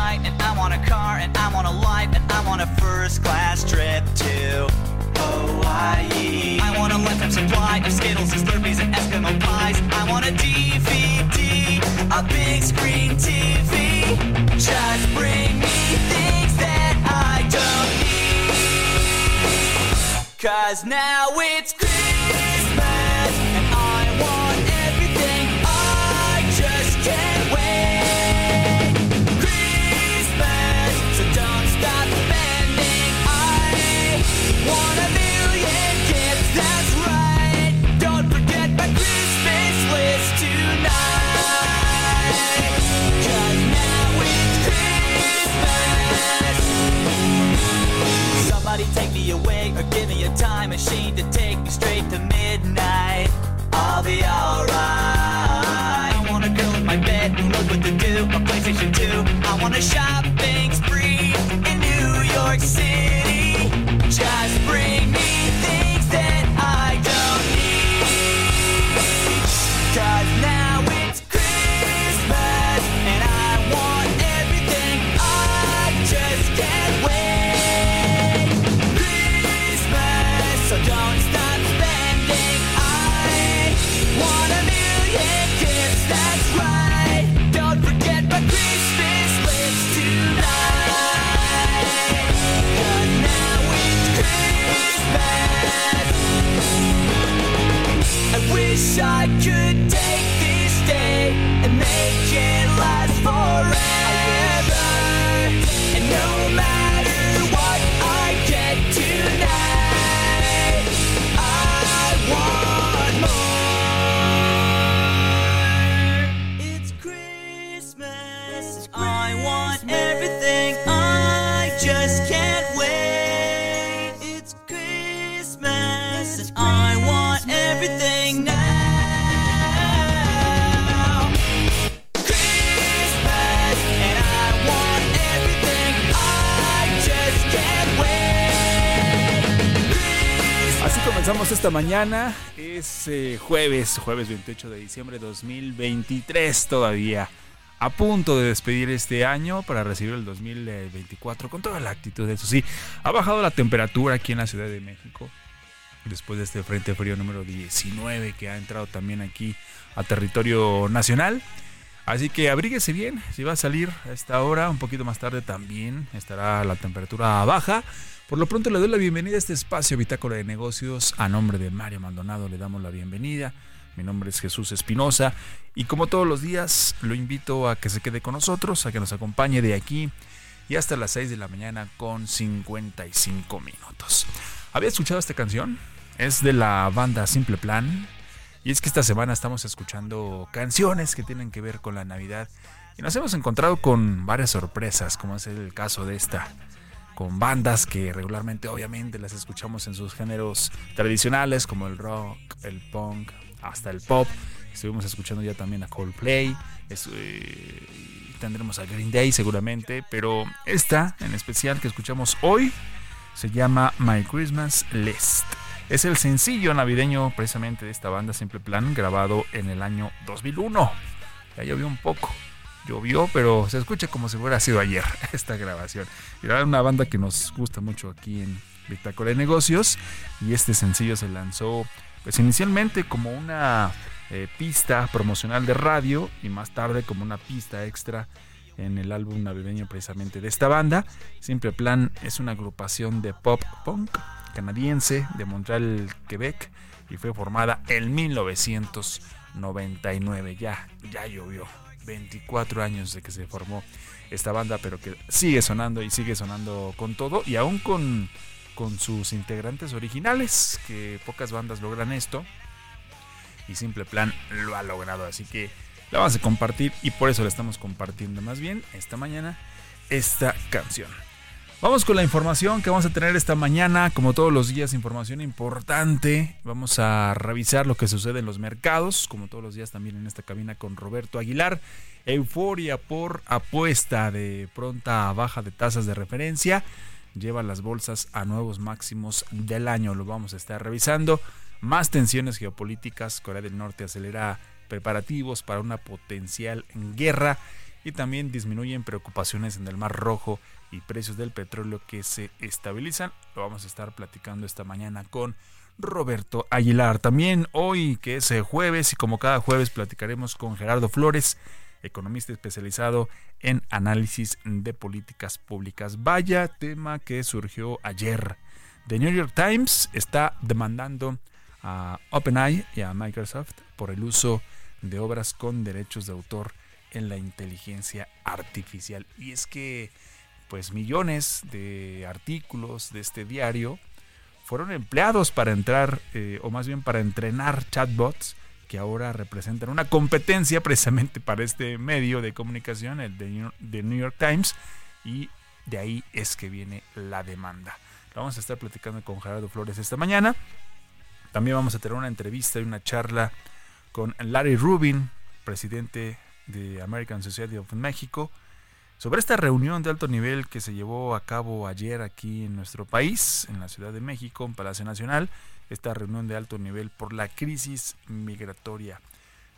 Tonight, and I want a car, and I want a life, and I want a first class trip to Hawaii. I want a lifetime supply of Skittles and Slurpees and Eskimo pies. I want a DVD, a big screen TV. Just bring me things that I don't need. Cause now it's time machine to take me straight to midnight. Mañana. Es eh, jueves, jueves 28 de diciembre de 2023 todavía. A punto de despedir este año para recibir el 2024 con toda la actitud. Eso sí, ha bajado la temperatura aquí en la Ciudad de México. Después de este frente frío número 19 que ha entrado también aquí a territorio nacional. Así que abríguese bien, si va a salir a esta hora, un poquito más tarde también estará la temperatura baja. Por lo pronto le doy la bienvenida a este espacio Bitácora de Negocios. A nombre de Mario Maldonado le damos la bienvenida. Mi nombre es Jesús Espinosa y como todos los días lo invito a que se quede con nosotros, a que nos acompañe de aquí y hasta las 6 de la mañana con 55 minutos. ¿Había escuchado esta canción? Es de la banda Simple Plan. Y es que esta semana estamos escuchando canciones que tienen que ver con la Navidad. Y nos hemos encontrado con varias sorpresas, como es el caso de esta. Con bandas que regularmente obviamente las escuchamos en sus géneros tradicionales, como el rock, el punk, hasta el pop. Estuvimos escuchando ya también a Coldplay. es, eh, tendremos a Green Day seguramente. Pero esta en especial que escuchamos hoy se llama My Christmas List. Es el sencillo navideño precisamente de esta banda Simple Plan, grabado en el año 2001. Ya llovió un poco, llovió, pero se escucha como si hubiera sido ayer esta grabación. Era una banda que nos gusta mucho aquí en Bitácora de Negocios y este sencillo se lanzó pues inicialmente como una eh, pista promocional de radio y más tarde como una pista extra en el álbum navideño precisamente de esta banda. Simple Plan es una agrupación de pop punk canadiense de Montreal, Quebec y fue formada en 1999. Ya, ya llovió. 24 años de que se formó esta banda, pero que sigue sonando y sigue sonando con todo y aún con, con sus integrantes originales, que pocas bandas logran esto. Y Simple Plan lo ha logrado, así que la vamos a compartir y por eso la estamos compartiendo más bien esta mañana esta canción. Vamos con la información que vamos a tener esta mañana, como todos los días, información importante. Vamos a revisar lo que sucede en los mercados, como todos los días también en esta cabina con Roberto Aguilar. Euforia por apuesta de pronta baja de tasas de referencia. Lleva las bolsas a nuevos máximos del año. Lo vamos a estar revisando. Más tensiones geopolíticas. Corea del Norte acelera preparativos para una potencial guerra y también disminuyen preocupaciones en el Mar Rojo y precios del petróleo que se estabilizan. Lo vamos a estar platicando esta mañana con Roberto Aguilar. También hoy, que es jueves, y como cada jueves, platicaremos con Gerardo Flores, economista especializado en análisis de políticas públicas. Vaya tema que surgió ayer. The New York Times está demandando a OpenAI y a Microsoft por el uso de obras con derechos de autor en la inteligencia artificial. Y es que, pues, millones de artículos de este diario fueron empleados para entrar, eh, o más bien para entrenar chatbots que ahora representan una competencia precisamente para este medio de comunicación, el de New York Times, y de ahí es que viene la demanda. vamos a estar platicando con Gerardo Flores esta mañana. También vamos a tener una entrevista y una charla con Larry Rubin, presidente de American Society of México, sobre esta reunión de alto nivel que se llevó a cabo ayer aquí en nuestro país, en la Ciudad de México, en Palacio Nacional, esta reunión de alto nivel por la crisis migratoria.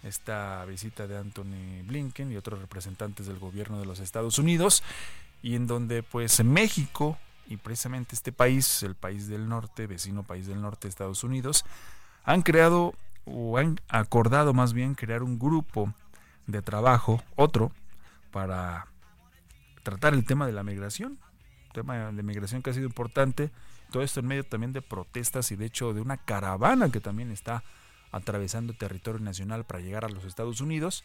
Esta visita de Anthony Blinken y otros representantes del gobierno de los Estados Unidos, y en donde pues México y precisamente este país, el país del norte, vecino país del norte Estados Unidos, han creado o han acordado más bien crear un grupo de trabajo, otro, para tratar el tema de la migración, tema de migración que ha sido importante, todo esto en medio también de protestas y de hecho de una caravana que también está atravesando territorio nacional para llegar a los Estados Unidos.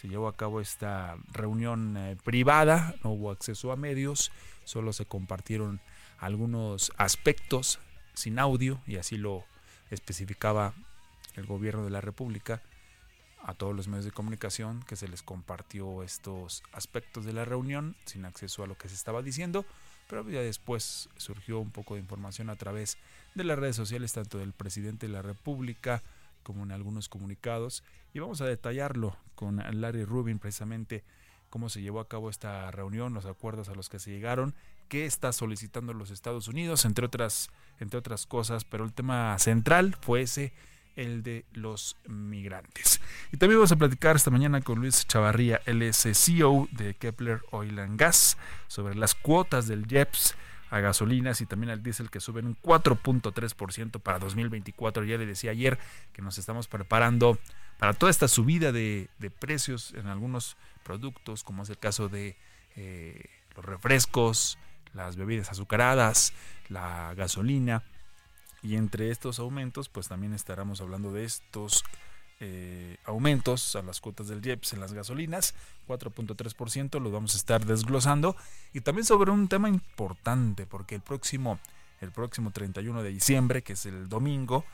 Se llevó a cabo esta reunión eh, privada, no hubo acceso a medios, solo se compartieron algunos aspectos sin audio y así lo especificaba el gobierno de la República a todos los medios de comunicación que se les compartió estos aspectos de la reunión sin acceso a lo que se estaba diciendo, pero ya después surgió un poco de información a través de las redes sociales, tanto del presidente de la República como en algunos comunicados, y vamos a detallarlo con Larry Rubin precisamente cómo se llevó a cabo esta reunión, los acuerdos a los que se llegaron, qué está solicitando los Estados Unidos, entre otras, entre otras cosas, pero el tema central fue ese el de los migrantes. Y también vamos a platicar esta mañana con Luis Chavarría, él es CEO de Kepler Oil and Gas, sobre las cuotas del JEPS a gasolinas y también al diésel que suben un 4.3% para 2024. Ya le decía ayer que nos estamos preparando para toda esta subida de, precios en algunos productos, como es el caso de eh, los refrescos, las bebidas azucaradas, la gasolina y entre estos aumentos, pues también estaremos hablando de estos eh, aumentos a las cuotas del IEPS en las gasolinas, 4.3%, los vamos a estar desglosando. Y también sobre un tema importante, porque el próximo, el próximo 31 de diciembre, que es el domingo,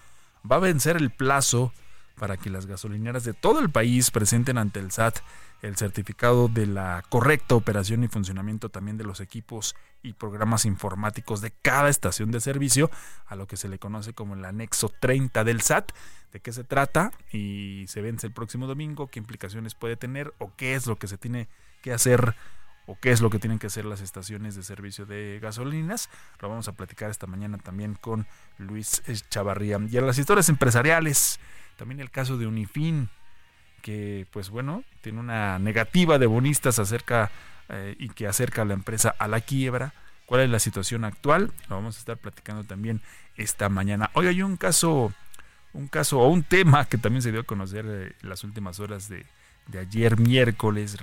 va a vencer el plazo para que las gasolineras de todo el país presenten ante el SAT el certificado de la correcta operación y funcionamiento también de los equipos y programas informáticos de cada estación de servicio, a lo que se le conoce como el anexo 30 del SAT. ¿De qué se trata? Y se vence el próximo domingo, qué implicaciones puede tener o qué es lo que se tiene que hacer o qué es lo que tienen que hacer las estaciones de servicio de gasolinas. Lo vamos a platicar esta mañana también con Luis Chavarría. Y a las historias empresariales, también el caso de Unifin, que pues bueno, tiene una negativa de bonistas acerca eh, y que acerca a la empresa a la quiebra. ¿Cuál es la situación actual? Lo vamos a estar platicando también esta mañana. Hoy hay un caso, un caso o un tema que también se dio a conocer eh, las últimas horas de, de ayer miércoles.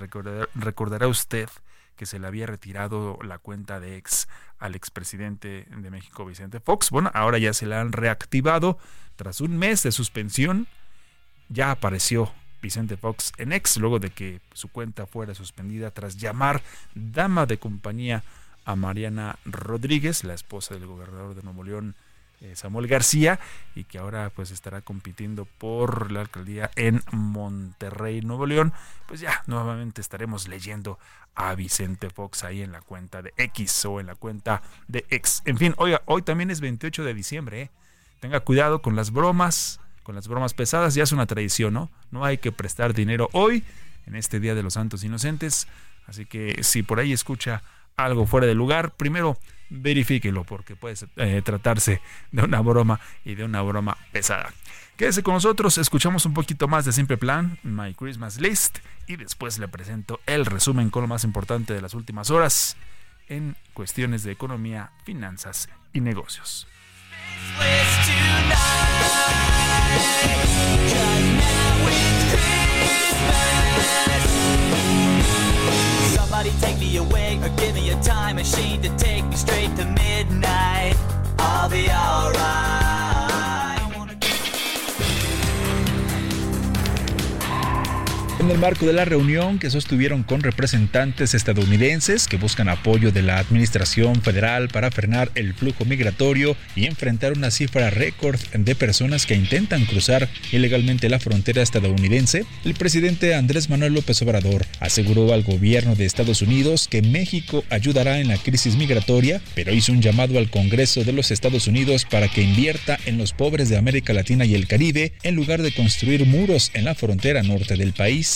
recordará usted que se le había retirado la cuenta de ex al expresidente de México, Vicente Fox. Bueno, ahora ya se la han reactivado. Tras un mes de suspensión, ya apareció Vicente Fox en ex, luego de que su cuenta fuera suspendida tras llamar dama de compañía a Mariana Rodríguez, la esposa del gobernador de Nuevo León, Samuel García y que ahora pues estará compitiendo por la alcaldía en Monterrey, Nuevo León, pues ya nuevamente estaremos leyendo a Vicente Fox ahí en la cuenta de X o en la cuenta de X. En fin, hoy también es 28 de diciembre, ¿eh? tenga cuidado con las bromas, con las bromas pesadas, ya es una tradición, ¿no? No hay que prestar dinero hoy, en este Día de los Santos Inocentes, así que si por ahí escucha algo fuera de lugar, primero verifíquelo porque puede eh, tratarse de una broma y de una broma pesada. Quédese con nosotros, escuchamos un poquito más de Simple Plan, My Christmas List, y después le presento el resumen con lo más importante de las últimas horas en cuestiones de economía, finanzas y negocios. Somebody take me away or give me a time machine to take me straight to midnight. I'll be alright. En el marco de la reunión que sostuvieron con representantes estadounidenses que buscan apoyo de la Administración Federal para frenar el flujo migratorio y enfrentar una cifra récord de personas que intentan cruzar ilegalmente la frontera estadounidense, el presidente Andrés Manuel López Obrador aseguró al gobierno de Estados Unidos que México ayudará en la crisis migratoria, pero hizo un llamado al Congreso de los Estados Unidos para que invierta en los pobres de América Latina y el Caribe en lugar de construir muros en la frontera norte del país.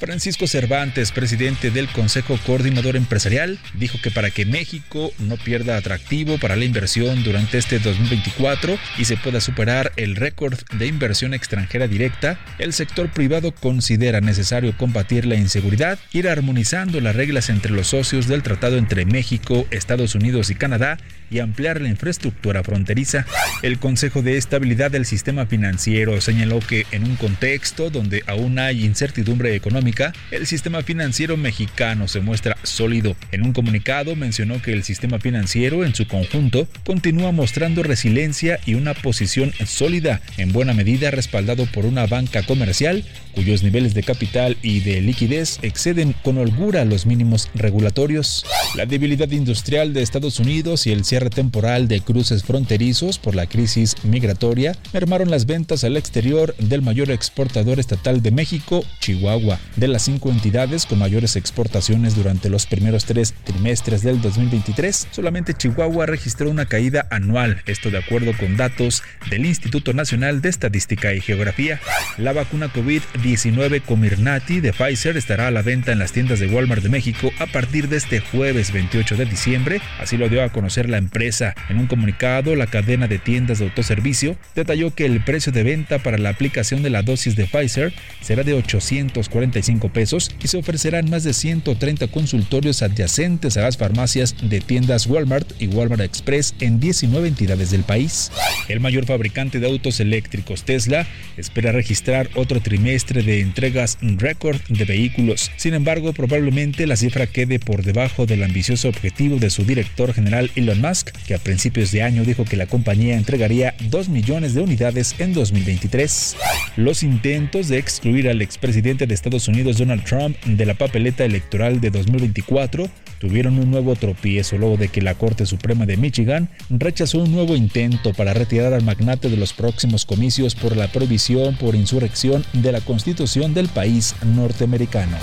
Francisco Cervantes, presidente del Consejo Coordinador Empresarial, dijo que para que México no pierda atractivo para la inversión durante este 2024 y se pueda superar el récord de inversión extranjera directa, el sector privado considera necesario combatir la inseguridad, ir armonizando las reglas entre los socios del tratado entre México, Estados Unidos y Canadá y ampliar la infraestructura fronteriza. El Consejo de Estabilidad del Sistema Financiero señaló que en un contexto donde aún hay incertidumbre económica, el sistema financiero mexicano se muestra sólido. En un comunicado mencionó que el sistema financiero en su conjunto continúa mostrando resiliencia y una posición sólida, en buena medida respaldado por una banca comercial cuyos niveles de capital y de liquidez exceden con holgura los mínimos regulatorios. La debilidad industrial de Estados Unidos y el cierre temporal de cruces fronterizos por la crisis migratoria mermaron las ventas al exterior del mayor exportador estatal de México, Chihuahua. De las cinco entidades con mayores exportaciones durante los primeros tres trimestres del 2023, solamente Chihuahua registró una caída anual, esto de acuerdo con datos del Instituto Nacional de Estadística y Geografía. La vacuna COVID-19 19 Comirnaty de Pfizer estará a la venta en las tiendas de Walmart de México a partir de este jueves 28 de diciembre, así lo dio a conocer la empresa. En un comunicado, la cadena de tiendas de autoservicio detalló que el precio de venta para la aplicación de la dosis de Pfizer será de 845 pesos y se ofrecerán más de 130 consultorios adyacentes a las farmacias de tiendas Walmart y Walmart Express en 19 entidades del país. El mayor fabricante de autos eléctricos Tesla espera registrar otro trimestre de entregas récord de vehículos. Sin embargo, probablemente la cifra quede por debajo del ambicioso objetivo de su director general Elon Musk, que a principios de año dijo que la compañía entregaría 2 millones de unidades en 2023. Los intentos de excluir al expresidente de Estados Unidos Donald Trump de la papeleta electoral de 2024 tuvieron un nuevo tropiezo luego de que la Corte Suprema de Michigan rechazó un nuevo intento para retirar al magnate de los próximos comicios por la prohibición por insurrección de la Constitución del país norteamericano.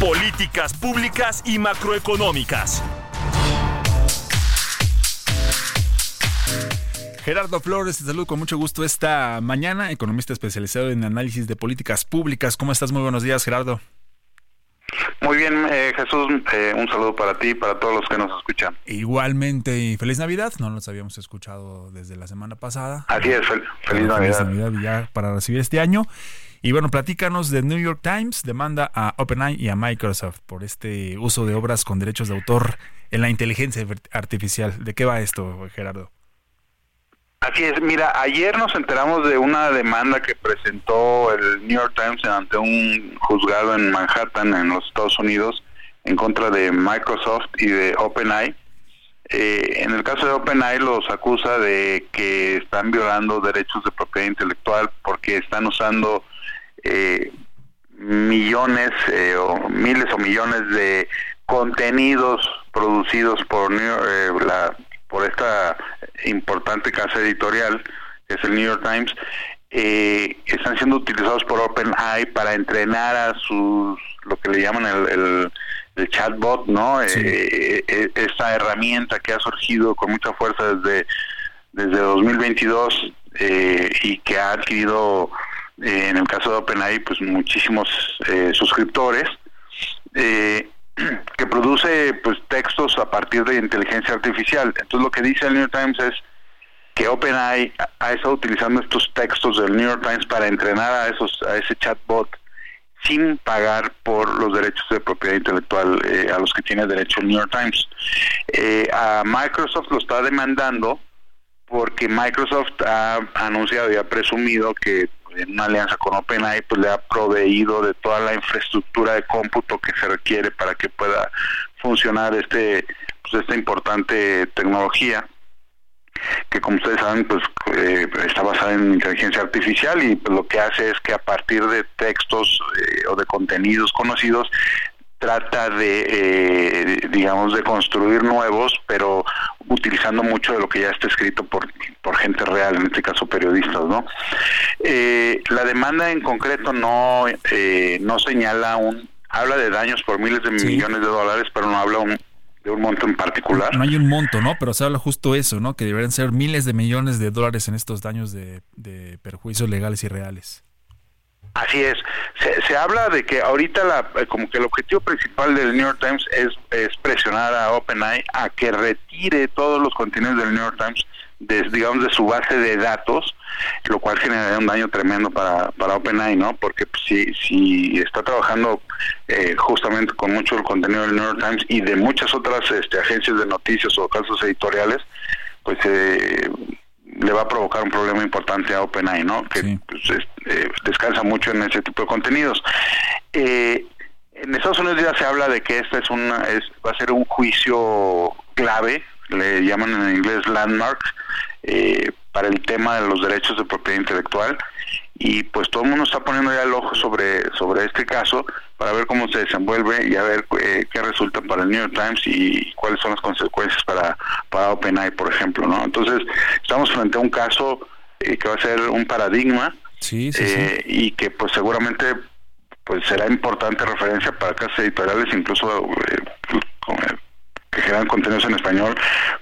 Políticas públicas y macroeconómicas. Gerardo Flores, te saludo con mucho gusto esta mañana, economista especializado en análisis de políticas públicas. ¿Cómo estás? Muy buenos días, Gerardo. Muy bien, eh, Jesús, eh, un saludo para ti y para todos los que nos escuchan. Igualmente, y feliz Navidad. No nos habíamos escuchado desde la semana pasada. Así es, fel- feliz Navidad. Feliz Navidad ya para recibir este año. Y bueno, platícanos de New York Times, demanda a OpenAI y a Microsoft por este uso de obras con derechos de autor en la inteligencia artificial. ¿De qué va esto, Gerardo? Así es, mira, ayer nos enteramos de una demanda que presentó el New York Times ante un juzgado en Manhattan, en los Estados Unidos, en contra de Microsoft y de OpenAI. Eh, en el caso de OpenAI los acusa de que están violando derechos de propiedad intelectual porque están usando eh, millones eh, o miles o millones de contenidos producidos por New eh, la por esta importante casa editorial que es el New York Times eh, están siendo utilizados por OpenAI para entrenar a sus lo que le llaman el, el, el chatbot, ¿no? Sí. Eh, eh, esta herramienta que ha surgido con mucha fuerza desde desde 2022 eh, y que ha adquirido eh, en el caso de OpenAI pues muchísimos eh, suscriptores eh, que produce pues textos a partir de inteligencia artificial. Entonces lo que dice el New York Times es que OpenAI ha- estado utilizando estos textos del New York Times para entrenar a esos a ese chatbot sin pagar por los derechos de propiedad intelectual eh, a los que tiene derecho el New York Times. Eh, a Microsoft lo está demandando porque Microsoft ha anunciado y ha presumido que en una alianza con OpenAI pues le ha proveído de toda la infraestructura de cómputo que se requiere para que pueda funcionar este pues esta importante tecnología que como ustedes saben pues eh, está basada en inteligencia artificial y pues, lo que hace es que a partir de textos eh, o de contenidos conocidos trata de eh, digamos de construir nuevos pero utilizando mucho de lo que ya está escrito por por gente real en este caso periodistas no Eh, la demanda en concreto no eh, no señala un habla de daños por miles de Sí. millones de dólares pero no habla un- de un monto en particular No hay un monto, ¿no? Pero se habla justo eso, ¿no? Que deberían ser miles de millones de dólares en estos daños de, de perjuicios legales y reales. Así es. Se, se habla de que ahorita la, eh, como que el objetivo principal del New York Times es, es presionar a OpenAI a que retire todos los contenidos del New York Times de, digamos de su base de datos, lo cual generaría un daño tremendo para, para OpenAI, ¿no? Porque pues, si, si está trabajando eh, justamente con mucho el contenido del New York Times y de muchas otras este, agencias de noticias o casos editoriales, pues eh, le va a provocar un problema importante a OpenAI, ¿no? Que Sí. pues, es- eh, descansa mucho en ese tipo de contenidos. Eh, en Estados Unidos ya se habla de que este es una, es, va a ser un juicio clave, le llaman en inglés landmark, eh, para el tema de los derechos de propiedad intelectual y pues todo el mundo está poniendo ya el ojo sobre sobre este caso para ver cómo se desenvuelve y a ver eh, qué resulta para el New York Times y cuáles son las consecuencias para para OpenAI, por ejemplo, ¿no? Entonces estamos frente a un caso eh, que va a ser un paradigma Sí, sí, eh, y que pues seguramente pues será importante referencia para casas editoriales incluso eh, que generan contenidos en español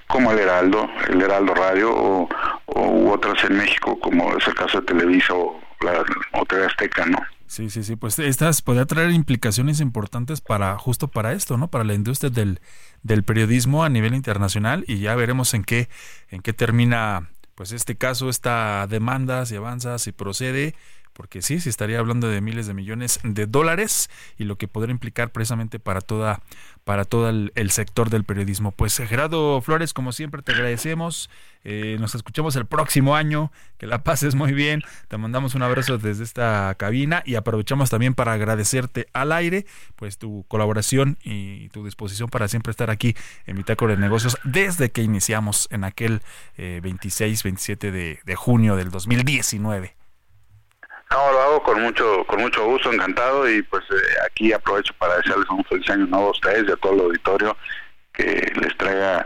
como el Heraldo, el Heraldo Radio o, u otras en México como es el caso de Televisa o la o TV Azteca, ¿no? Sí, sí, sí, pues estas podría traer implicaciones importantes para justo para esto, ¿no? Para la industria del, del periodismo a nivel internacional y ya veremos en qué en qué termina pues este caso, esta demanda, si avanza, si procede, porque sí, se estaría hablando de miles de millones de dólares y lo que podría implicar precisamente para toda para todo el, sector del periodismo. Pues Gerardo Flores, como siempre, te agradecemos. Eh, nos escuchamos el próximo año. Que la pases muy bien. Te mandamos un abrazo desde esta cabina y aprovechamos también para agradecerte al aire, pues tu colaboración y tu disposición para siempre estar aquí en Bitácora de Negocios desde que iniciamos en aquel eh, 26, 27 de, de junio del 2019. No, lo hago con mucho con mucho gusto, encantado y pues eh, aquí aprovecho para desearles un feliz año nuevo a ustedes y a todo el auditorio que les traiga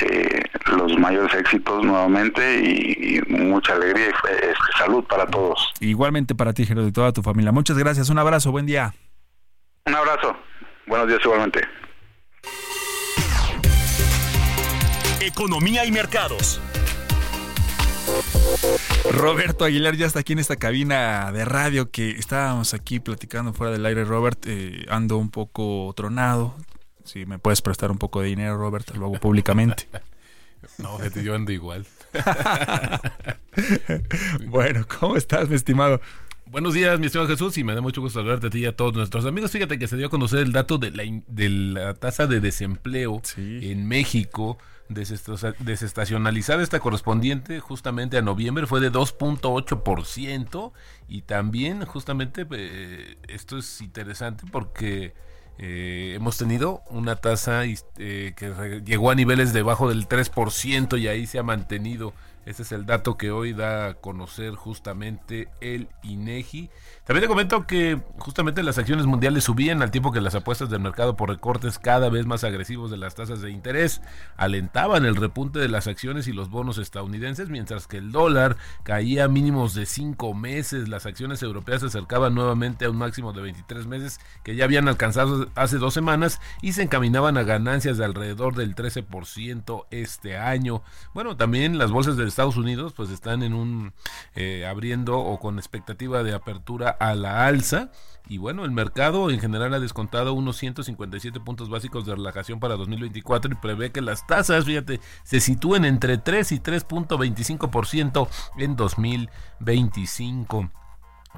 eh, los mayores éxitos nuevamente y, y mucha alegría y eh, salud para todos. Igualmente para ti, Gerardo, y toda tu familia. Muchas gracias. Un abrazo. Buen día. Un abrazo. Buenos días igualmente. Economía y mercados. Roberto Aguilar ya está aquí en esta cabina de radio que estábamos aquí platicando fuera del aire, Robert. Eh, ando un poco tronado. Si me puedes prestar un poco de dinero, Robert, lo hago públicamente. No, yo ando igual. bueno, ¿cómo estás, mi estimado? Buenos días, mi estimado Jesús, y me da mucho gusto saludarte a ti y a todos nuestros amigos. Fíjate que se dio a conocer el dato de la, de la tasa de desempleo Sí. en México. Desestacionalizada esta correspondiente justamente a noviembre fue de 2.8% y también justamente eh, esto es interesante porque eh, hemos tenido una tasa eh, que llegó a niveles debajo del 3% y ahí se ha mantenido. Este es el dato que hoy da a conocer justamente el INEGI. También te comento que justamente las acciones mundiales subían al tiempo que las apuestas del mercado por recortes cada vez más agresivos de las tasas de interés alentaban el repunte de las acciones y los bonos estadounidenses, mientras que el dólar caía mínimos de 5 meses. Las acciones europeas se acercaban nuevamente a un máximo de 23 meses que ya habían alcanzado hace dos semanas y se encaminaban a ganancias de alrededor del 13% este año. Bueno, también las bolsas de Estados Unidos pues están en un eh, abriendo o con expectativa de apertura a la alza. Y bueno, el mercado en general ha descontado unos 157 puntos básicos de relajación para 2024 y prevé que las tasas, fíjate, se sitúen entre 3 y 3.25% en 2025.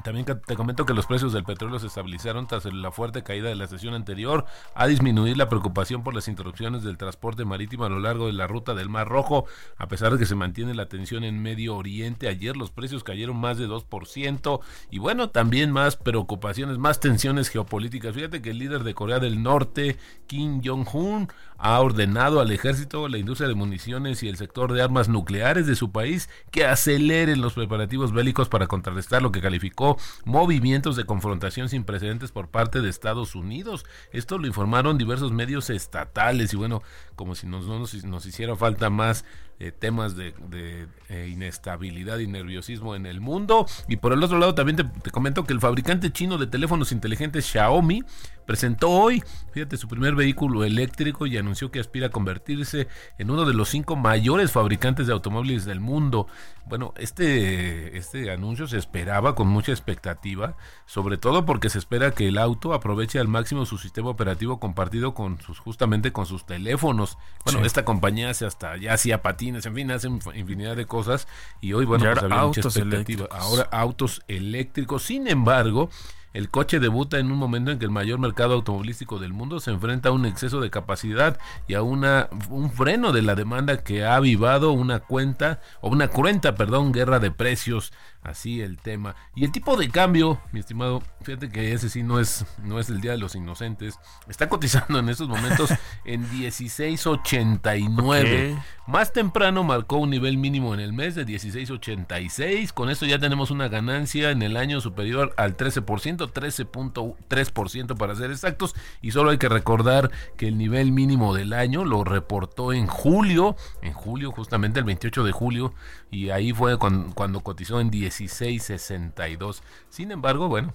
También te comento que los precios del petróleo se estabilizaron tras la fuerte caída de la sesión anterior, a disminuir la preocupación por las interrupciones del transporte marítimo a lo largo de la ruta del Mar Rojo, a pesar de que se mantiene la tensión en Medio Oriente. Ayer los precios cayeron más de 2% y bueno, también más preocupaciones, más tensiones geopolíticas. Fíjate que el líder de Corea del Norte, Kim Jong-un, ha ordenado al ejército, la industria de municiones y el sector de armas nucleares de su país que aceleren los preparativos bélicos para contrarrestar lo que calificó movimientos de confrontación sin precedentes por parte de Estados Unidos. Esto lo informaron diversos medios estatales y bueno, como si nos, no nos, nos hiciera falta más eh, temas de, de, eh, inestabilidad y nerviosismo en el mundo. Y por el otro lado también te, te comento que el fabricante chino de teléfonos inteligentes Xiaomi presentó hoy, fíjate, su primer vehículo eléctrico y anunció que aspira a convertirse en uno de los cinco mayores fabricantes de automóviles del mundo. Bueno, este, este anuncio se esperaba con mucha expectativa, sobre todo porque se espera que el auto aproveche al máximo su sistema operativo compartido con sus, justamente con sus teléfonos. Bueno, Sí. esta compañía hace hasta ya hacía patines, en fin, hace infinidad de cosas y hoy, bueno, pues ahora había mucha autos expectativa. eléctricos. Ahora autos eléctricos. Sin embargo, el coche debuta en un momento en que el mayor mercado automovilístico del mundo se enfrenta a un exceso de capacidad y a una, un freno de la demanda que ha avivado una cuenta, o una cruenta, perdón, guerra de precios. Así el tema. Y el tipo de cambio, mi estimado, fíjate que ese sí no es, no es el Día de los Inocentes. Está cotizando en estos momentos en 16.89. Ok. Más temprano marcó un nivel mínimo en el mes de 16.86. Con esto ya tenemos una ganancia en el año superior al 13%, 13.3% para ser exactos. Y solo hay que recordar que el nivel mínimo del año lo reportó en julio, en julio, justamente el 28 de julio. Y ahí fue cuando, cuando cotizó en 16.62. Sin embargo, bueno,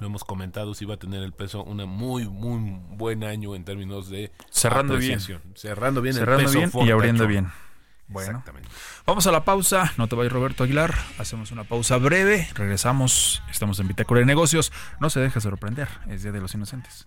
lo hemos comentado, si va a tener el peso una muy, muy buen año en términos de Cerrando bien. Cerrando bien Cerrando el peso bien y abriendo bien. Bueno, Exactamente. vamos a la pausa. No te vayas, Roberto Aguilar. Hacemos una pausa breve. Regresamos. Estamos en Bitácora de Negocios. No se deje sorprender. Es Día de los Inocentes.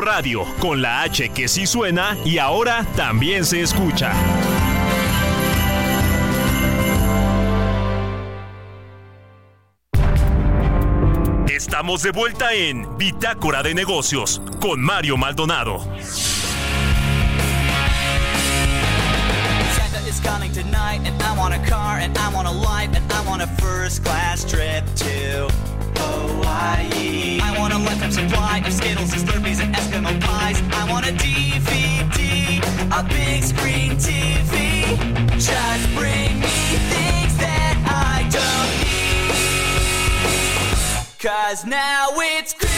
Radio, con la H que sí suena y ahora también se escucha. Estamos de vuelta en Bitácora de Negocios con Mario Maldonado. Hawaii. I want a lifetime supply of Skittles and Slurpees and Eskimo pies. I want a DVD, a big screen TV. Just bring me things that I don't need. Cause now it's Christmas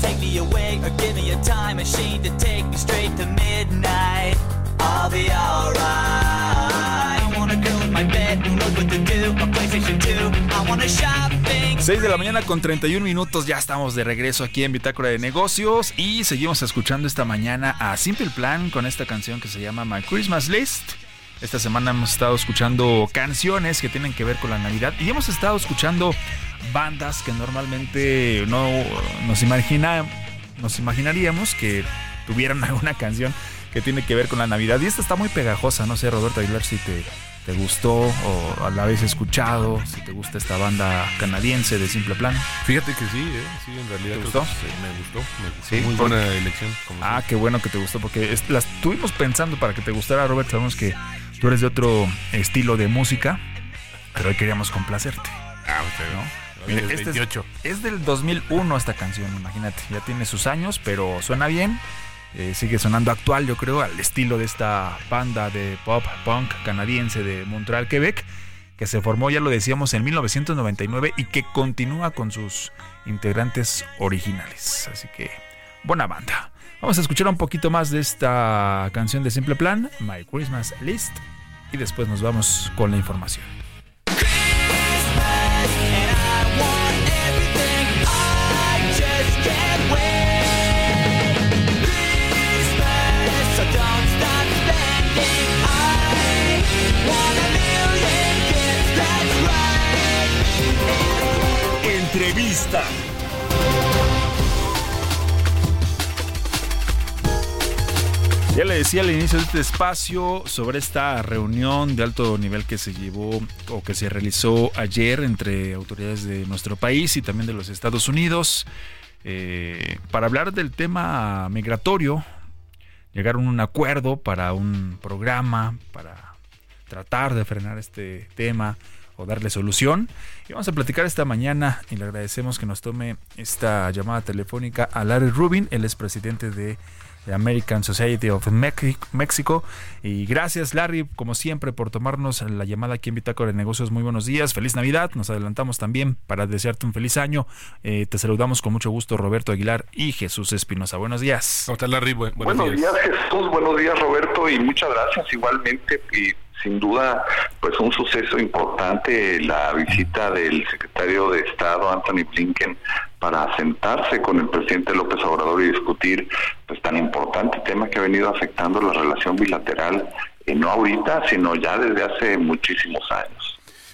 take me away or give me a time machine to take me straight to midnight. I'll be alright. I want a girl in my bed who knows what to do. A PlayStation 2. I want a shopping. 6 de la mañana con 31 minutos, ya estamos de regreso aquí en Bitácora de Negocios y seguimos escuchando esta mañana a Simple Plan con esta canción que se llama My Christmas List. Esta semana hemos estado escuchando canciones que tienen que ver con la Navidad y hemos estado escuchando bandas que normalmente no nos, imagina, nos imaginaríamos que tuvieran alguna canción que tiene que ver con la Navidad. Y esta está muy pegajosa, no sé, Roberto Aguilar, si te, te gustó o la vez escuchado, si te gusta esta banda canadiense de Simple Plan. Fíjate que sí, ¿eh? sí, en realidad. ¿Te gustó? que sí, me gustó, me gustó. Sí, Muy por- buena elección. como Ah, qué bueno que te gustó, porque es- las estuvimos pensando para que te gustara, Robert. Sabemos que tú eres de otro estilo de música, pero hoy queríamos complacerte. Ah, ok, ¿no? Mire, es este es- 28. Es del 2001 esta canción, imagínate. Ya tiene sus años, pero suena bien. Eh, sigue sonando actual, yo creo, al estilo de esta banda de pop punk canadiense de Montreal, Quebec, que se formó, ya lo decíamos, en 1999 y que continúa con sus integrantes originales. Así que, buena banda. Vamos a escuchar un poquito más de esta canción de Simple Plan, My Christmas List, y después nos vamos con la información. and Ya le decía al inicio de este espacio sobre esta reunión de alto nivel que se llevó o que se realizó ayer entre autoridades de nuestro país y también de los Estados Unidos eh, para hablar del tema migratorio. Llegaron a un acuerdo para un programa para tratar de frenar este tema o darle solución. Y vamos a platicar esta mañana y le agradecemos que nos tome esta llamada telefónica a Larry Rubin, él es presidente de American Society of Mexi- Mexico. Y gracias Larry, como siempre, por tomarnos la llamada aquí en Bitácora de Negocios. Muy buenos días, feliz Navidad. Nos adelantamos también para desearte un feliz año. Eh, te saludamos con mucho gusto Roberto Aguilar y Jesús Espinosa. Buenos días. ¿Cómo estás, Larry? Bu- buenos, Buenos días. días Jesús, buenos días Roberto y muchas gracias igualmente y sin duda pues un suceso importante la visita del secretario de Estado Anthony Blinken para sentarse con el presidente López Obrador y discutir pues tan importante tema que ha venido afectando la relación bilateral eh, no ahorita sino ya desde hace muchísimos años.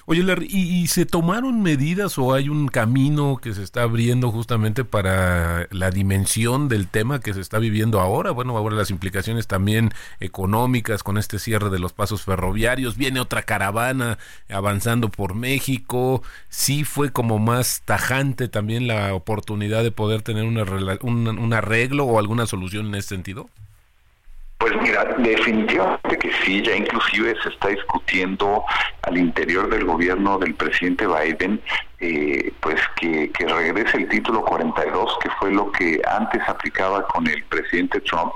Oye, Larry, ¿y, se tomaron medidas o hay un camino que se está abriendo justamente para la dimensión del tema que se está viviendo ahora? Bueno, ahora las implicaciones también económicas con este cierre de los pasos ferroviarios. Viene otra caravana avanzando por México. Sí fue como más tajante también la oportunidad de poder tener una, un, un arreglo o alguna solución en ese sentido. Pues mira, definitivamente que sí, ya inclusive se está discutiendo al interior del gobierno del presidente Biden, eh, pues que, que regrese el título 42, que fue lo que antes aplicaba con el presidente Trump.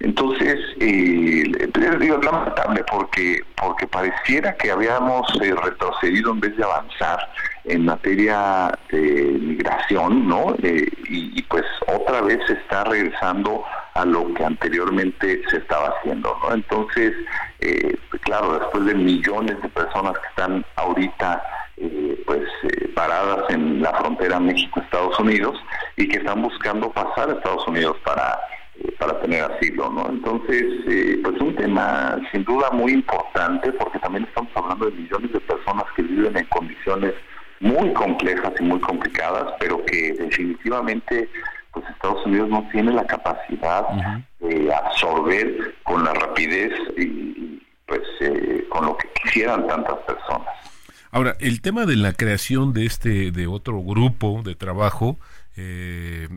Entonces, eh, es lamentable porque, porque pareciera que habíamos eh, retrocedido en vez de avanzar en materia de migración, ¿no? Eh, y, y pues otra vez se está regresando a lo que anteriormente se estaba haciendo. ¿no? Entonces, eh, claro, después de millones de personas que están ahorita eh, pues eh, paradas en la frontera México-Estados Unidos y que están buscando pasar a Estados Unidos para eh, para tener asilo, ¿no? Entonces, pues un tema sin duda muy importante porque también estamos hablando de millones de personas que viven en condiciones muy complejas y muy complicadas, pero que definitivamente pues Estados Unidos no tiene la capacidad de absorber con la rapidez y pues eh, con lo que quisieran tantas personas. Ahora, el tema de la creación de este, de otro grupo de trabajo, eh,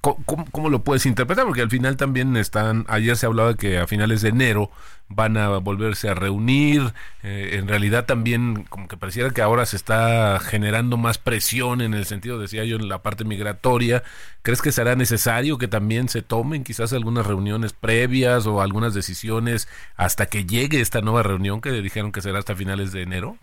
¿Cómo, lo puedes interpretar? Porque al final también están, ayer se hablaba que a finales de enero van a volverse a reunir, eh, en realidad también como que pareciera que ahora se está generando más presión en el sentido, decía yo, en la parte migratoria. ¿Crees que será necesario que también se tomen quizás algunas reuniones previas o algunas decisiones hasta que llegue esta nueva reunión que dijeron que será hasta finales de enero?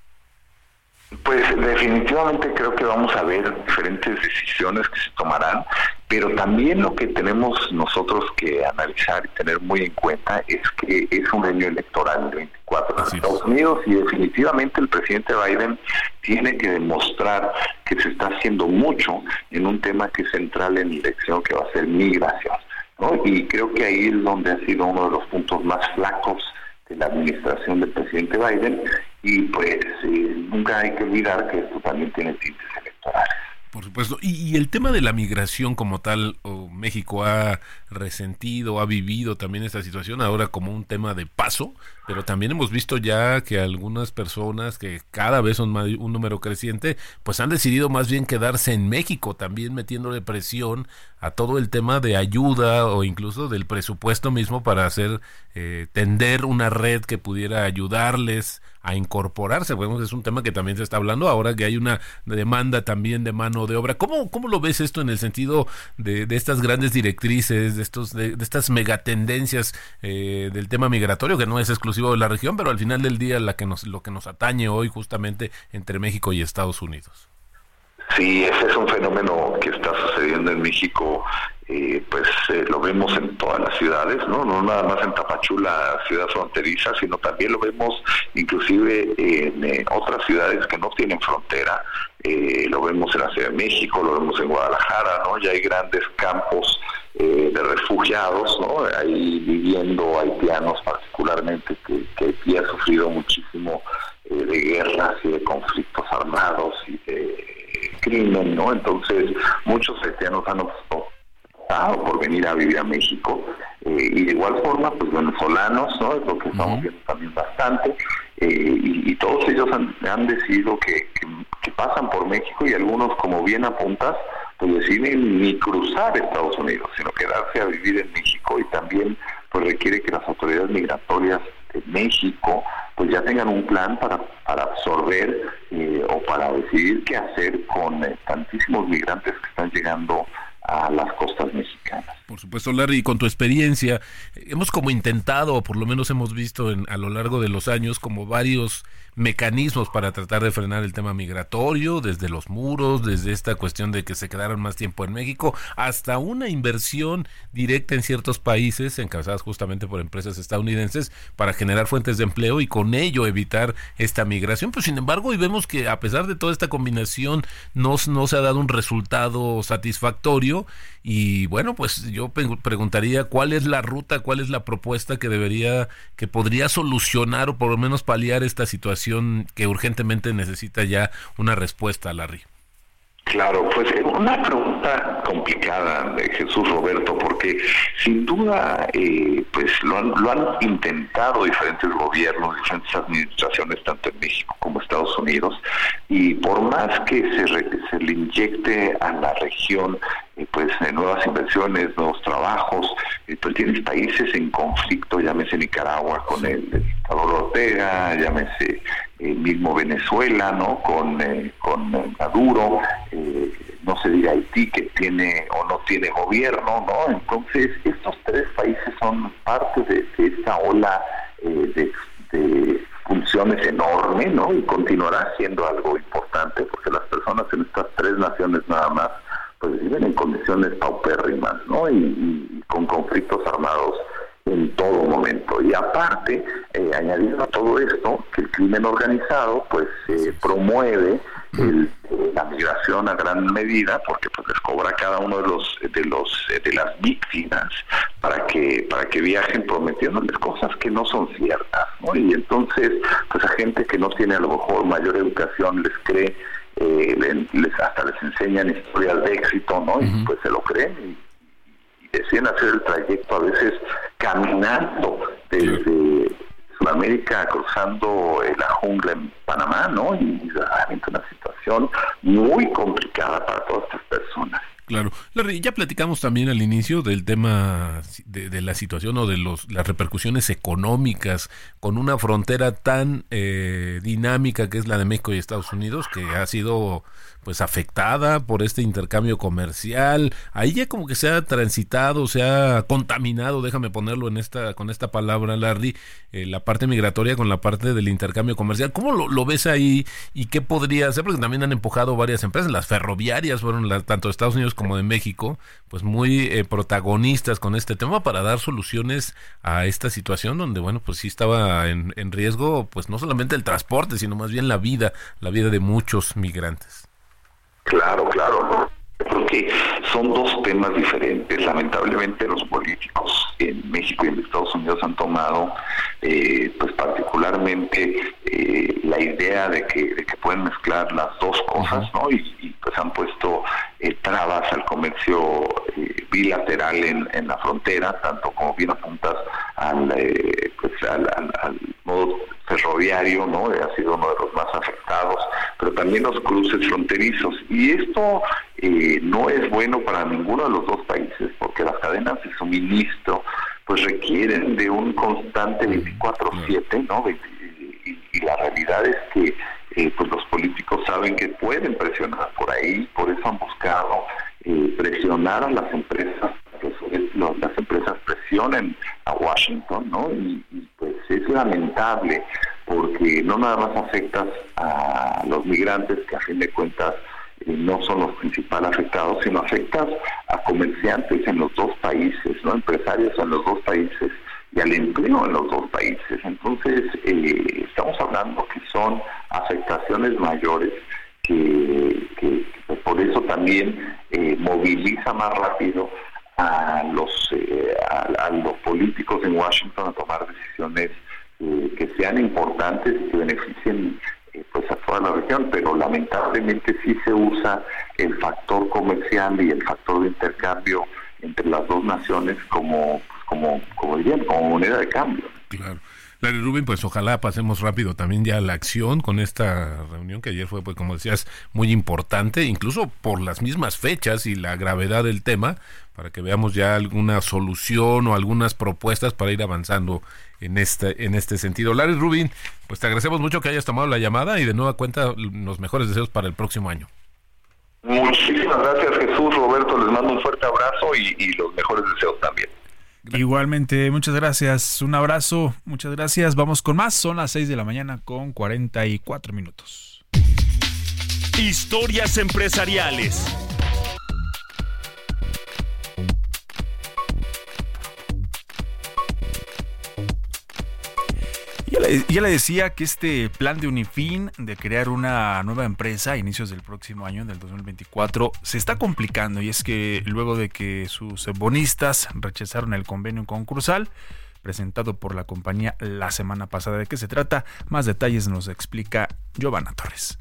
Pues definitivamente creo que vamos a ver diferentes decisiones que se tomarán, pero también lo que tenemos nosotros que analizar y tener muy en cuenta es que es un año electoral el 24 en Estados Unidos y definitivamente el presidente Biden tiene que demostrar que se está haciendo mucho en un tema que es central en la elección que va a ser migración. Y creo que ahí es donde ha sido uno de los puntos más flacos de la administración del presidente Biden y pues nunca hay que olvidar que esto también tiene tintes electorales. Por supuesto. Y, el tema de la migración como tal, o México ha resentido, ha vivido también esta situación ahora como un tema de paso, pero también hemos visto ya que algunas personas, que cada vez son más, un número creciente, pues han decidido más bien quedarse en México, también metiéndole presión a todo el tema de ayuda o incluso del presupuesto mismo para hacer eh, tender una red que pudiera ayudarles a incorporarse. Bueno, es un tema que también se está hablando ahora que hay una demanda también de mano de obra. ¿Cómo, cómo lo ves esto en el sentido de, de estas grandes directrices, de, estos, de, estas megatendencias eh, del tema migratorio, que no es exclusivo de la región, pero al final del día la que nos, lo que nos atañe hoy justamente entre México y Estados Unidos? Sí, ese es un fenómeno que está sucediendo en México eh, pues eh, lo vemos en todas las ciudades, ¿no? No nada más en Tapachula, ciudad fronteriza, sino también lo vemos inclusive en eh, otras ciudades que no tienen frontera. lo vemos en la Ciudad de México, lo vemos en Guadalajara, ¿no? Ya hay grandes campos de refugiados, ¿no? Ahí viviendo haitianos particularmente, que, que Haití ha sufrido muchísimo de guerras y de conflictos armados y de crimen, ¿no? Entonces, muchos haitianos han optado por venir a vivir a México. Eh, y de igual forma, pues venezolanos, ¿no? Es lo que estamos viendo también bastante. Eh, y, todos ellos han, decidido que, pasan por México y algunos, como bien apuntas, pues deciden ni cruzar Estados Unidos, sino quedarse a vivir en México y también pues requiere que las autoridades migratorias de México pues ya tengan un plan para, para absorber eh, o para decidir qué hacer con tantísimos migrantes que están llegando a las costas mexicanas. Por supuesto, Larry, con tu experiencia, hemos como intentado, o por lo menos hemos visto en, a lo largo de los años, como varios mecanismos para tratar de frenar el tema migratorio, desde los muros, desde esta cuestión de que se quedaran más tiempo en México, hasta una inversión directa en ciertos países, encabezadas justamente por empresas estadounidenses, para generar fuentes de empleo y con ello evitar esta migración. Pues sin embargo, hoy vemos que a pesar de toda esta combinación, no, no se ha dado un resultado satisfactorio y bueno, pues yo preguntaría cuál es la ruta, cuál es la propuesta que debería, que podría solucionar o por lo menos paliar esta situación que urgentemente necesita ya una respuesta, Larry. Claro, pues una pregunta complicada de Jesús Roberto, porque sin duda eh, pues lo han, lo han intentado diferentes gobiernos, diferentes administraciones, tanto en México como Estados Unidos, y por más que se, se le inyecte a la región eh, pues nuevas inversiones, nuevos trabajos, eh, pues tienes países en conflicto, llámese Nicaragua con el, dictador Ortega, llámese el mismo Venezuela, ¿no? Con, eh, con Maduro, no se diga Haití que tiene o no tiene gobierno, ¿no? Entonces, estos tres países son parte de, esta ola de, de funciones enorme, ¿no? Y continuará siendo algo importante porque las personas en estas tres naciones nada más pues viven en condiciones paupérrimas, ¿no? Y, con conflictos armados en todo momento. Y aparte, eh, añadiendo a todo esto, que el crimen organizado pues eh, promueve el, la migración a gran medida porque pues les cobra a cada uno de los de los eh, de las víctimas para que para que viajen prometiéndoles cosas que no son ciertas ¿no? y entonces pues a gente que no tiene a lo mejor mayor educación les cree eh, les hasta les enseñan historias de éxito no y pues se lo creen y, deciden hacer el trayecto a veces caminando desde Sudamérica cruzando eh, la jungla en Panamá, ¿no? Y realmente una situación muy complicada para todas estas personas. Claro. Larry, ya platicamos también al inicio del tema de, la situación o de los, las repercusiones económicas con una frontera tan eh, dinámica que es la de México y Estados Unidos, que ha sido pues afectada por este intercambio comercial. Ahí ya como que se ha transitado, se ha contaminado, déjame ponerlo en esta con esta palabra, Larry, eh, la parte migratoria con la parte del intercambio comercial. ¿Cómo lo, ves ahí y qué podría hacer? Porque también han empujado varias empresas, las ferroviarias fueron la, tanto Estados Unidos como de México, pues muy eh, protagonistas con este tema para dar soluciones a esta situación donde, bueno, pues sí estaba en, en riesgo, pues no solamente el transporte, sino más bien la vida, la vida de muchos migrantes. Claro, claro. Porque son dos temas diferentes. Lamentablemente los políticos en México y en Estados Unidos han tomado, eh, pues particularmente eh, la idea de que, de que pueden mezclar las dos cosas, ¿no? Y, y pues han puesto eh, trabas al comercio bilateral en, en, la frontera, tanto como bien apuntas al, pues al, al, al modo ferroviario, ¿no? Ha sido uno de los más afectados, pero también los cruces fronterizos. Y esto eh, no es bueno para ninguno de los dos países, porque las cadenas de suministro pues requieren de un constante 24/7, ¿no? Y, y, la realidad es que eh, pues los políticos saben que pueden presionar por ahí, por eso han buscado eh, presionar a las empresas que las empresas presionen a Washington, ¿no? Y, es lamentable porque no nada más afectas a los migrantes que a fin de cuentas eh, no son los principales afectados, sino afectas a comerciantes en los dos países, no empresarios en los dos países y al empleo en los dos países. Entonces eh, estamos hablando que son afectaciones mayores que, por eso también eh, moviliza más rápido a los eh, a, los políticos en Washington a tomar decisiones eh, que sean importantes y que beneficien eh, pues a toda la región, pero lamentablemente sí se usa el factor comercial y el factor de intercambio entre las dos naciones como pues, como como dirían, como moneda de cambio. Claro. Larry Rubin, pues ojalá pasemos rápido también ya a la acción con esta reunión que ayer fue, pues como decías, muy importante, incluso por las mismas fechas y la gravedad del tema, para que veamos ya alguna solución o algunas propuestas para ir avanzando en este, en este sentido. Larry Rubin, pues te agradecemos mucho que hayas tomado la llamada y de nueva cuenta los mejores deseos para el próximo año. Muchísimas gracias Jesús, Roberto, les mando un fuerte abrazo y, y los mejores deseos también. Igualmente, muchas gracias. Un abrazo, muchas gracias. Vamos con más. Son las 6 de la mañana con 44 minutos. Historias empresariales. Ya le, ya le, decía que este plan de Unifin de crear una nueva empresa a inicios del próximo año, del 2024, se está complicando y es que luego de que sus bonistas rechazaron el convenio concursal presentado por la compañía la semana pasada, ¿de qué se trata? Más detalles nos explica Giovanna Torres.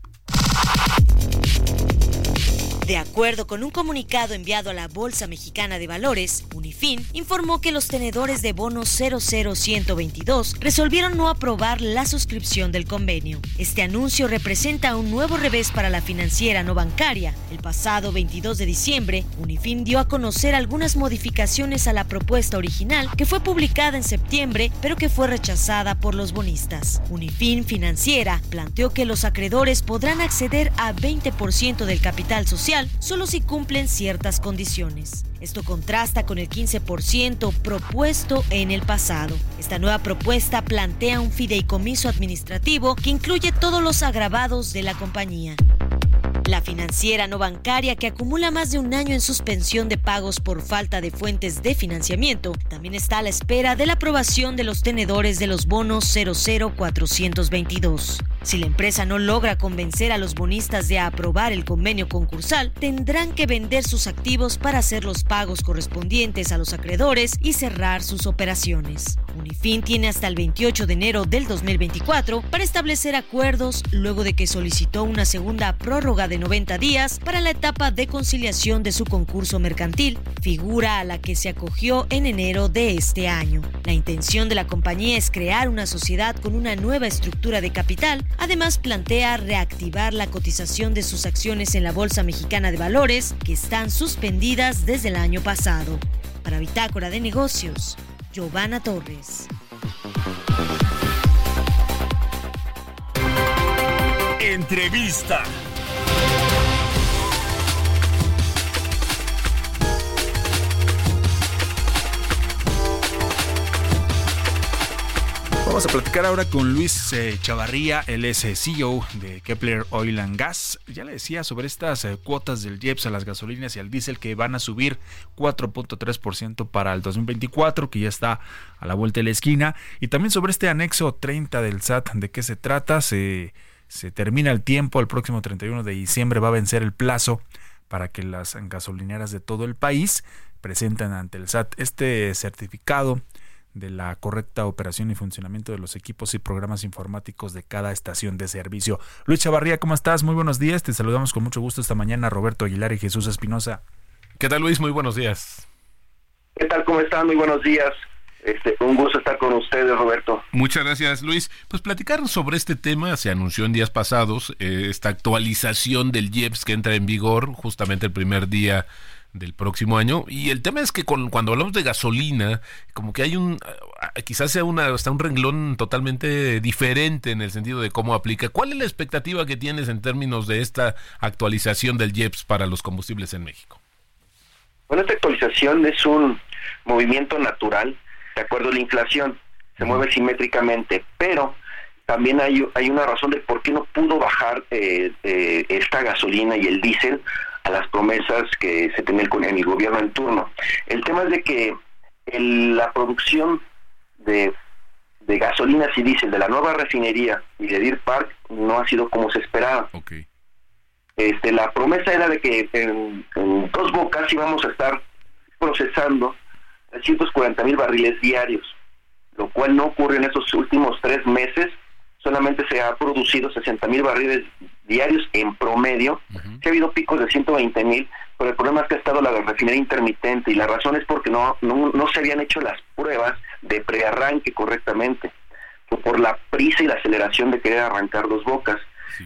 De acuerdo con un comunicado enviado a la Bolsa Mexicana de Valores, Unifin informó que los tenedores de bonos 00122 resolvieron no aprobar la suscripción del convenio. Este anuncio representa un nuevo revés para la financiera no bancaria. El pasado 22 de diciembre, Unifin dio a conocer algunas modificaciones a la propuesta original que fue publicada en septiembre, pero que fue rechazada por los bonistas. Unifin Financiera planteó que los acreedores podrán acceder a 20% del capital social solo si cumplen ciertas condiciones. Esto contrasta con el 15% propuesto en el pasado. Esta nueva propuesta plantea un fideicomiso administrativo que incluye todos los agravados de la compañía. La financiera no bancaria, que acumula más de un año en suspensión de pagos por falta de fuentes de financiamiento, también está a la espera de la aprobación de los tenedores de los bonos 00422. Si la empresa no logra convencer a los bonistas de aprobar el convenio concursal, tendrán que vender sus activos para hacer los pagos correspondientes a los acreedores y cerrar sus operaciones. Unifin tiene hasta el 28 de enero del 2024 para establecer acuerdos luego de que solicitó una segunda prórroga de 90 días para la etapa de conciliación de su concurso mercantil, figura a la que se acogió en enero de este año. La intención de la compañía es crear una sociedad con una nueva estructura de capital, además plantea reactivar la cotización de sus acciones en la Bolsa Mexicana de Valores, que están suspendidas desde el año pasado. Para Bitácora de Negocios, Giovanna Torres. Entrevista. Vamos a platicar ahora con Luis eh, Chavarría, él es eh, CEO de Kepler Oil and Gas. Ya le decía sobre estas eh, cuotas del JEPS a las gasolinas y al diésel que van a subir 4.3% para el 2024, que ya está a la vuelta de la esquina. Y también sobre este anexo 30 del SAT, de qué se trata. Se, se termina el tiempo, el próximo 31 de diciembre va a vencer el plazo para que las gasolineras de todo el país presenten ante el SAT este certificado de la correcta operación y funcionamiento de los equipos y programas informáticos de cada estación de servicio. Luis Chavarría, ¿cómo estás? Muy buenos días. Te saludamos con mucho gusto esta mañana Roberto Aguilar y Jesús Espinosa. ¿Qué tal Luis? Muy buenos días. ¿Qué tal? ¿Cómo están? Muy buenos días. Este, un gusto estar con ustedes, Roberto. Muchas gracias, Luis. Pues platicar sobre este tema, se anunció en días pasados, eh, esta actualización del IEPS que entra en vigor justamente el primer día del próximo año. Y el tema es que con, cuando hablamos de gasolina, como que hay un, quizás sea una, hasta un renglón totalmente diferente en el sentido de cómo aplica. ¿Cuál es la expectativa que tienes en términos de esta actualización del IEPS para los combustibles en México? Bueno, esta actualización es un movimiento natural, de acuerdo a la inflación, se mueve simétricamente, pero también hay, hay una razón de por qué no pudo bajar eh, eh, esta gasolina y el diésel a las promesas que se tenía en el gobierno en turno. El tema es de que la producción de, de gasolinas y diésel de la nueva refinería y de Deer Park no ha sido como se esperaba. Este, la promesa era de que en, en dos bocas íbamos a estar procesando 340 mil barriles diarios, lo cual no ocurre en estos últimos tres meses solamente se ha producido 60 mil barriles diarios en promedio. Se ha habido picos de 120 mil, pero el problema es que ha estado la refinería intermitente y la razón es porque no, no, no se habían hecho las pruebas de prearranque correctamente, por la prisa y la aceleración de querer arrancar dos bocas.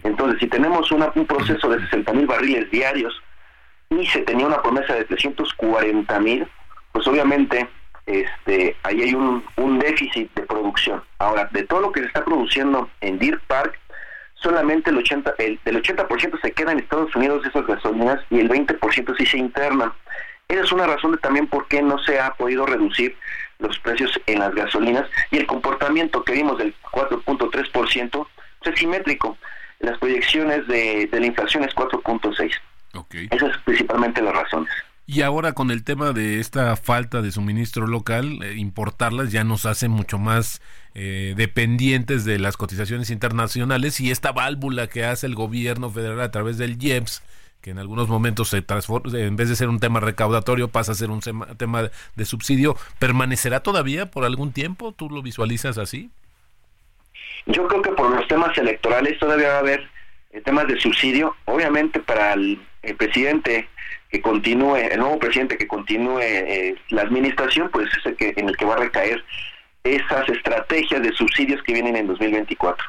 Entonces, si tenemos una, un proceso de 60 mil barriles diarios y se tenía una promesa de 340 mil, pues obviamente este, ahí hay un, un déficit de producción. Ahora, de todo lo que se está produciendo en Deer Park, solamente el 80, el, del 80% se queda en Estados Unidos esas gasolinas y el 20% sí se interna. Esa es una razón de también por qué no se ha podido reducir los precios en las gasolinas y el comportamiento que vimos del 4.3% pues, es simétrico. Las proyecciones de, de la inflación es 4.6. Okay. Esas es principalmente las razones. Y ahora con el tema de esta falta de suministro local, eh, importarlas ya nos hace mucho más eh, dependientes de las cotizaciones internacionales y esta válvula que hace el gobierno federal a través del IEPS, que en algunos momentos se transforma, en vez de ser un tema recaudatorio, pasa a ser un tema de subsidio, ¿permanecerá todavía por algún tiempo? ¿Tú lo visualizas así? Yo creo que por los temas electorales todavía va a haber eh, temas de subsidio. Obviamente para el, el presidente que continúe, el nuevo presidente que continúe eh, la administración, pues es el que, en el que va a recaer esas estrategias de subsidios que vienen en 2024.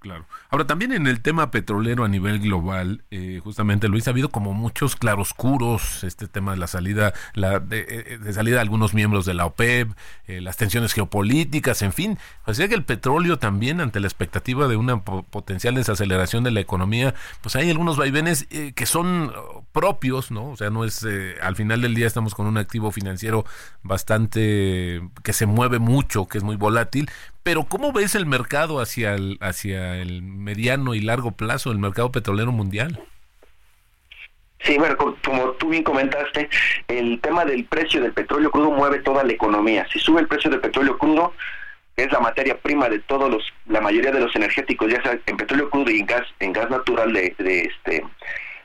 Claro. Ahora, también en el tema petrolero a nivel global, eh, justamente Luis, ha habido como muchos claroscuros, este tema de la salida, la de, eh, de salida de algunos miembros de la OPEP, eh, las tensiones geopolíticas, en fin. O sea que el petróleo también, ante la expectativa de una potencial desaceleración de la economía, pues hay algunos vaivenes eh, que son propios, ¿no? O sea, no es, al final del día estamos con un activo financiero bastante, que se mueve mucho, que es muy volátil, pero ¿cómo ves el mercado hacia el, hacia el mediano y largo plazo, el mercado petrolero mundial? Sí, bueno, co- como tú bien comentaste, el tema del precio del petróleo crudo mueve toda la economía. Si sube el precio del petróleo crudo, que es la materia prima de todos los, la mayoría de los energéticos, ya sea en petróleo crudo y en gas, en gas natural de, de este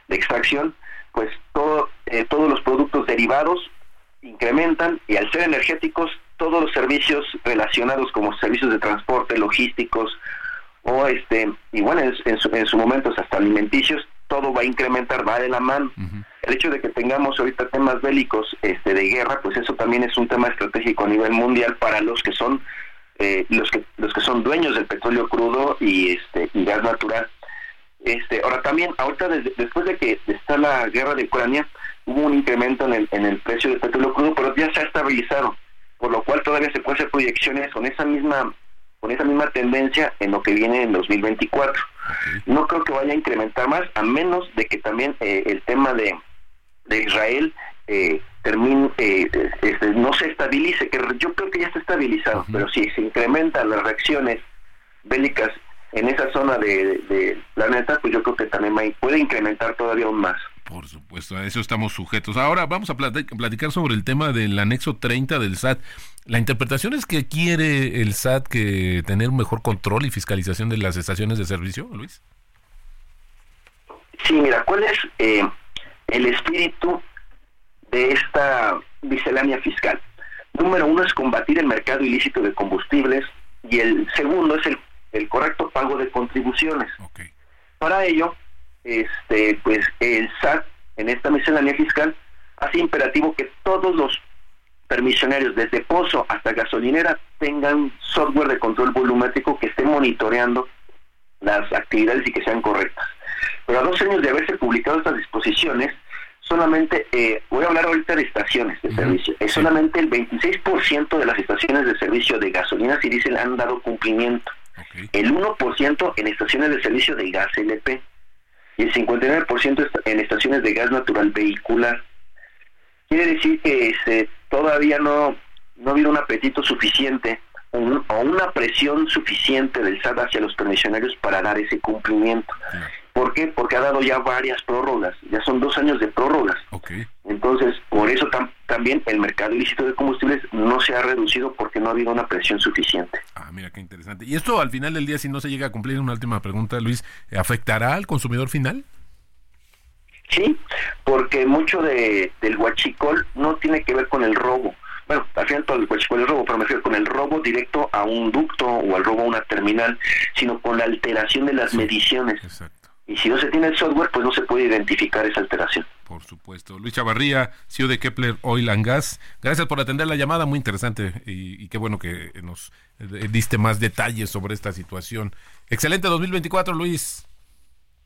de extracción, pues todo, eh, todos los productos derivados incrementan y al ser energéticos, todos los servicios relacionados como servicios de transporte, logísticos o este y bueno en, en su, en su momento hasta alimenticios, todo va a incrementar, va de la mano. El hecho de que tengamos ahorita temas bélicos este, de guerra, pues eso también es un tema estratégico a nivel mundial para los que son eh, los que los que son dueños del petróleo crudo y este y gas natural. Este, ahora también, ahorita desde- después de que está la guerra de Ucrania, hubo un incremento en el, en el precio del petróleo crudo, pero ya se ha estabilizado, por lo cual todavía se puede hacer proyecciones con esa misma con esa misma tendencia en lo que viene en 2024. No creo que vaya a incrementar más, a menos de que también eh, el tema de, de Israel eh, termine, eh, este, no se estabilice, que yo creo que ya está estabilizado, pero si se incrementan las reacciones bélicas en esa zona de, de planeta, pues yo creo que también puede incrementar todavía aún más. Por supuesto, a eso estamos sujetos. Ahora vamos a plati- platicar sobre el tema del anexo 30 del SAT. La interpretación es que quiere el SAT que tener un mejor control y fiscalización de las estaciones de servicio, Luis. Sí, mira, ¿cuál es eh, el espíritu de esta miscelánea fiscal? Número uno es combatir el mercado ilícito de combustibles y el segundo es el, el correcto pago de contribuciones. Para ello, este, pues el SAT en esta miscelánea fiscal hace imperativo que todos los permisionarios desde pozo hasta gasolinera tengan software de control volumétrico que esté monitoreando las actividades y que sean correctas. Pero a dos años de haberse publicado estas disposiciones, solamente, eh, voy a hablar ahorita de estaciones de servicio, es solamente el 26% de las estaciones de servicio de gasolina y diésel han dado cumplimiento, el 1% en estaciones de servicio de gas LP y el 59% est- en estaciones de gas natural vehicular. Quiere decir que este, todavía no, no ha habido un apetito suficiente o, un- o una presión suficiente del SAT hacia los permisionarios para dar ese cumplimiento. ¿Por qué? Porque ha dado ya varias prórrogas, ya son dos años de prórrogas. Entonces, por eso tam- también el mercado ilícito de combustibles no se ha reducido porque no ha habido una presión suficiente. Ah, mira qué interesante. Y esto al final del día, si no se llega a cumplir, una última pregunta, Luis, ¿afectará al consumidor final? Sí, porque mucho de, del huachicol no tiene que ver con el robo. Bueno, al final todo el huachicol es robo, pero me refiero con el robo directo a un ducto o al robo a una terminal, sino con la alteración de las mediciones. Y si no se tiene el software, pues no se puede identificar esa alteración. Por supuesto. Luis Chavarría, CEO de Kepler Oil and Gas. Gracias por atender la llamada, muy interesante y, y qué bueno que nos eh, diste más detalles sobre esta situación. Excelente 2024, Luis.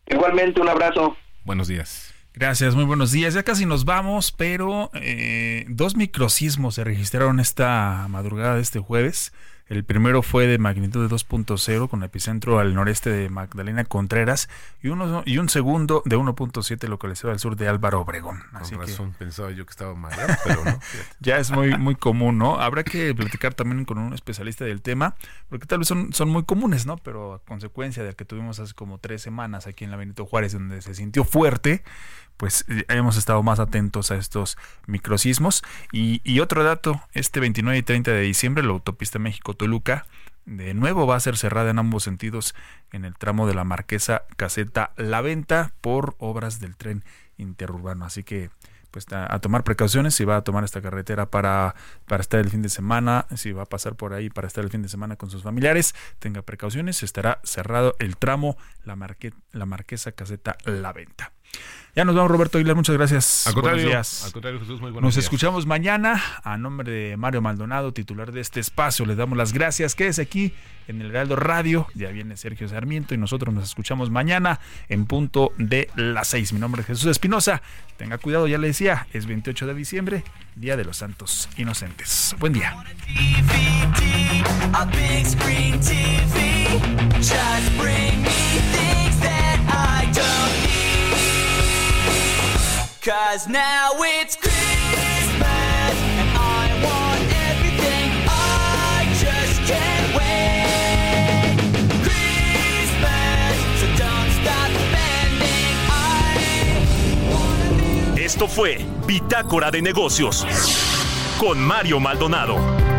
Igualmente, un abrazo. Buenos días. Gracias, muy buenos días. Ya casi nos vamos, pero eh, dos microsismos se registraron esta madrugada de este jueves. El primero fue de magnitud de 2.0 con epicentro al noreste de Magdalena Contreras y, uno, y un segundo de 1.7 localizado al sur de Álvaro Obregón. Así Con que razón, pensaba yo que estaba mareado, pero no. ya es muy, muy común, ¿no? Habrá que platicar también con un especialista del tema, porque tal vez son, son muy comunes, ¿no? Pero a consecuencia de que tuvimos hace como tres semanas aquí en la Benito Juárez, donde se sintió fuerte, pues eh, hemos estado más atentos a estos microsismos. Y, y otro dato, este 29 y 30 de diciembre, la autopista México-Toluca, de nuevo va a ser cerrada en ambos sentidos en el tramo de la Marquesa Caseta La Venta por obras del tren interurbano. Así que pues a, tomar precauciones si va a tomar esta carretera para, para estar el fin de semana, si va a pasar por ahí para estar el fin de semana con sus familiares, tenga precauciones, estará cerrado el tramo La, la Marquesa Caseta La Venta. Ya nos vamos, Roberto Aguilar, muchas gracias. Al contrario, Buenos días. al contrario, Jesús, muy buenos Nos días. escuchamos mañana. A nombre de Mario Maldonado, titular de este espacio, le damos las gracias. Quédese aquí en el Heraldo Radio. Ya viene Sergio Sarmiento y nosotros nos escuchamos mañana en punto de las 6. Mi nombre es Jesús Espinosa. Tenga cuidado, ya le decía, es 28 de diciembre, Día de los Santos Inocentes. Buen día. a big screen TV. Just bring me things Now it's Christmas Esto fue Bitácora de Negocios con Mario Maldonado.